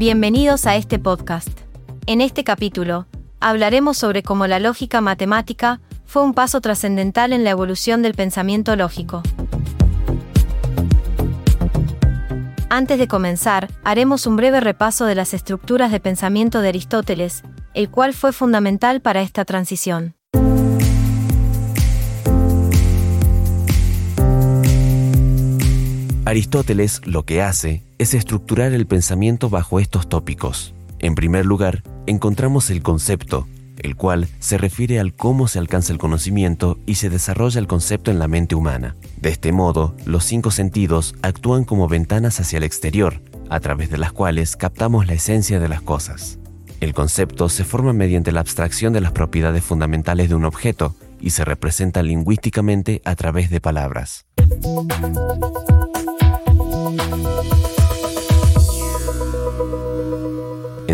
Bienvenidos a este podcast. En este capítulo, hablaremos sobre cómo la lógica matemática fue un paso trascendental en la evolución del pensamiento lógico. Antes de comenzar, haremos un breve repaso de las estructuras de pensamiento de Aristóteles, el cual fue fundamental para esta transición. Aristóteles lo que hace es estructurar el pensamiento bajo estos tópicos. En primer lugar, encontramos el concepto, el cual se refiere al cómo se alcanza el conocimiento y se desarrolla el concepto en la mente humana. De este modo, los cinco sentidos actúan como ventanas hacia el exterior, a través de las cuales captamos la esencia de las cosas. El concepto se forma mediante la abstracción de las propiedades fundamentales de un objeto y se representa lingüísticamente a través de palabras.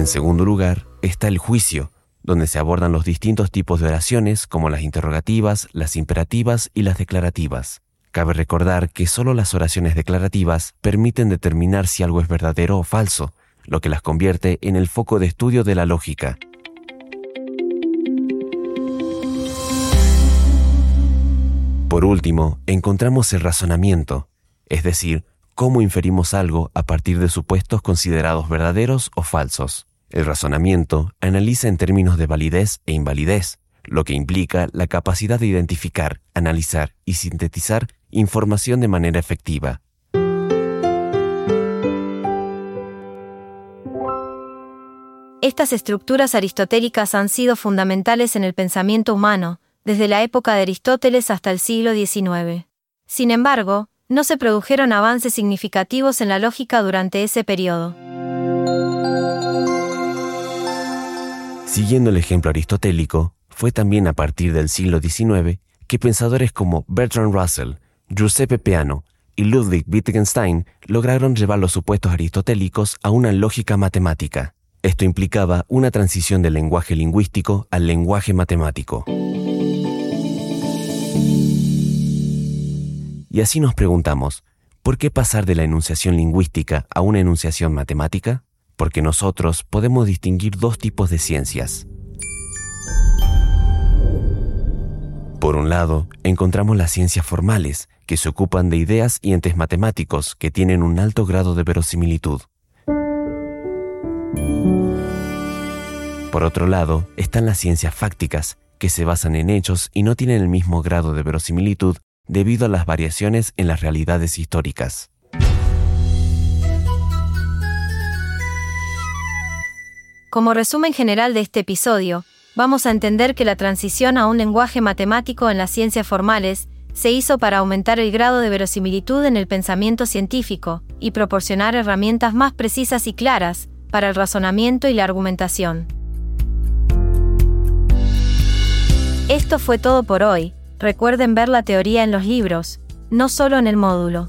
En segundo lugar, está el juicio, donde se abordan los distintos tipos de oraciones como las interrogativas, las imperativas y las declarativas. Cabe recordar que solo las oraciones declarativas permiten determinar si algo es verdadero o falso, lo que las convierte en el foco de estudio de la lógica. Por último, encontramos el razonamiento, es decir, cómo inferimos algo a partir de supuestos considerados verdaderos o falsos. El razonamiento analiza en términos de validez e invalidez, lo que implica la capacidad de identificar, analizar y sintetizar información de manera efectiva. Estas estructuras aristotélicas han sido fundamentales en el pensamiento humano, desde la época de Aristóteles hasta el siglo XIX. Sin embargo, no se produjeron avances significativos en la lógica durante ese periodo. Siguiendo el ejemplo aristotélico, fue también a partir del siglo XIX que pensadores como Bertrand Russell, Giuseppe Peano y Ludwig Wittgenstein lograron llevar los supuestos aristotélicos a una lógica matemática. Esto implicaba una transición del lenguaje lingüístico al lenguaje matemático. Y así nos preguntamos, ¿por qué pasar de la enunciación lingüística a una enunciación matemática? Porque nosotros podemos distinguir dos tipos de ciencias. Por un lado, encontramos las ciencias formales, que se ocupan de ideas y entes matemáticos que tienen un alto grado de verosimilitud. Por otro lado, están las ciencias fácticas, que se basan en hechos y no tienen el mismo grado de verosimilitud debido a las variaciones en las realidades históricas. Como resumen general de este episodio, vamos a entender que la transición a un lenguaje matemático en las ciencias formales se hizo para aumentar el grado de verosimilitud en el pensamiento científico y proporcionar herramientas más precisas y claras para el razonamiento y la argumentación. Esto fue todo por hoy, Recuerden ver la teoría en los libros, no solo en el módulo.